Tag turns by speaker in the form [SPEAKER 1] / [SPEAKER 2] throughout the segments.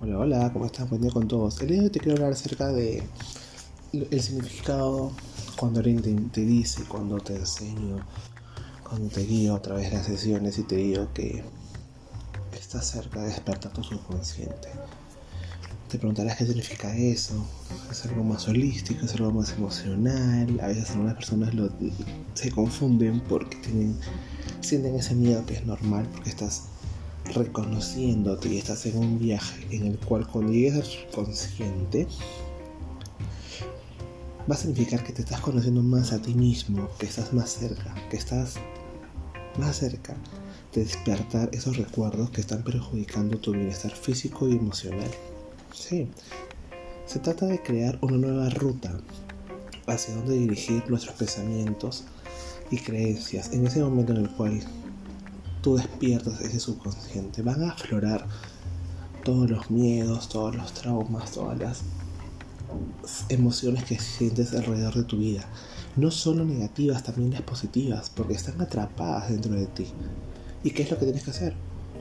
[SPEAKER 1] Hola, hola, ¿cómo estás? Buen día con todos. El día de hoy te quiero hablar acerca de el significado cuando alguien te, dice, cuando te enseño, cuando te guío a través de las sesiones y te digo que estás cerca de despertar tu subconsciente. Te preguntarás qué significa eso. ¿Es algo más holístico? ¿Es algo más emocional? A veces algunas personas se confunden porque tienen, sienten ese miedo que es normal porque estás reconociéndote y estás en un viaje en el cual cuando llegues al subconsciente va a significar que te estás conociendo más a ti mismo, que estás más cerca, que estás más cerca de despertar esos recuerdos que están perjudicando tu bienestar físico y emocional. Sí, se trata de crear una nueva ruta hacia donde dirigir nuestros pensamientos y creencias en ese momento en el cual tú despiertas ese subconsciente, van a aflorar todos los miedos, todos los traumas, todas las emociones que sientes alrededor de tu vida. No solo negativas, también las positivas, porque están atrapadas dentro de ti. ¿Y qué es lo que tienes que hacer?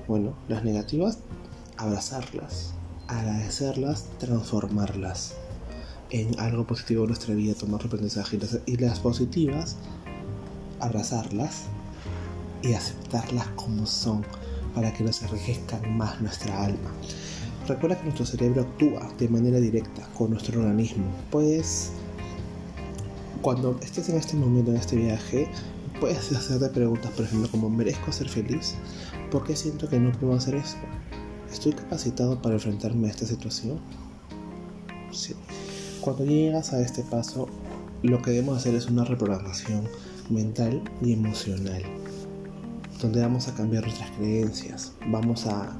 [SPEAKER 1] Bueno, las negativas, abrazarlas, agradecerlas, transformarlas en algo positivo en nuestra vida, tomar aprendizaje. Y las positivas, abrazarlas, y aceptarlas como son para que nos enriquezcan más nuestra alma. Recuerda que nuestro cerebro actúa de manera directa con nuestro organismo. Pues cuando estés en este momento, en este viaje, puedes hacerte preguntas, por ejemplo, como ¿merezco ser feliz? ¿Por qué siento que no puedo hacer esto? ¿Estoy capacitado para enfrentarme a esta situación? Sí. Cuando llegas a este paso, lo que debemos hacer es una reprogramación mental y emocional donde vamos a cambiar nuestras creencias, vamos a,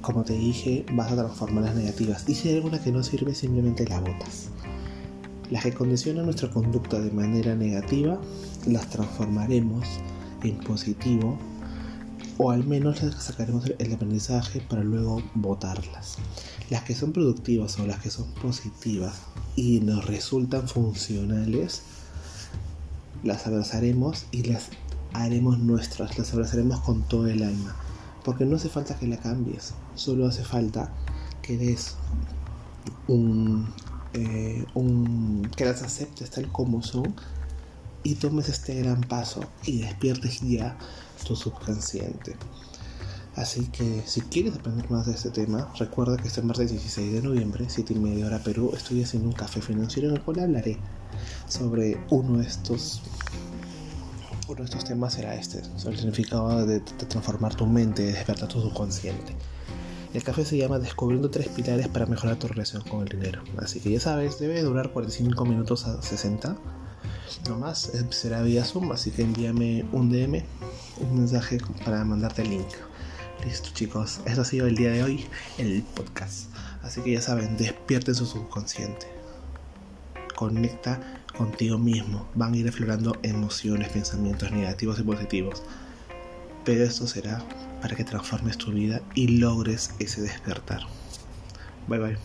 [SPEAKER 1] como te dije, vas a transformar las negativas. Y si hay alguna que no sirve, simplemente la botas. Las que condicionan nuestra conducta de manera negativa, las transformaremos en positivo o al menos les sacaremos el aprendizaje para luego votarlas. Las que son productivas o las que son positivas y nos resultan funcionales, las abrazaremos y las haremos nuestras, las abrazaremos con todo el alma. Porque no hace falta que la cambies, solo hace falta que des un, eh, un que las aceptes tal como son y tomes este gran paso y despiertes ya tu subconsciente. Así que si quieres aprender más de este tema, recuerda que este martes 16 de noviembre, 7 y media hora Perú, estoy haciendo un café financiero en el cual hablaré sobre uno de estos uno de estos temas será este, sobre el significado de, transformar tu mente, de despertar tu subconsciente. El café se llama Descubriendo tres pilares para mejorar tu relación con el dinero. Así que ya sabes, debe durar 45 minutos a 60. No más, eh, será vía Zoom, así que envíame un DM, un mensaje para mandarte el link. Listo chicos, eso ha sido el día de hoy, el podcast. Así que ya saben, despierten su subconsciente. Conecta contigo mismo. Van a ir aflorando emociones, pensamientos negativos y positivos. Pero esto será para que transformes tu vida y logres ese despertar. Bye bye.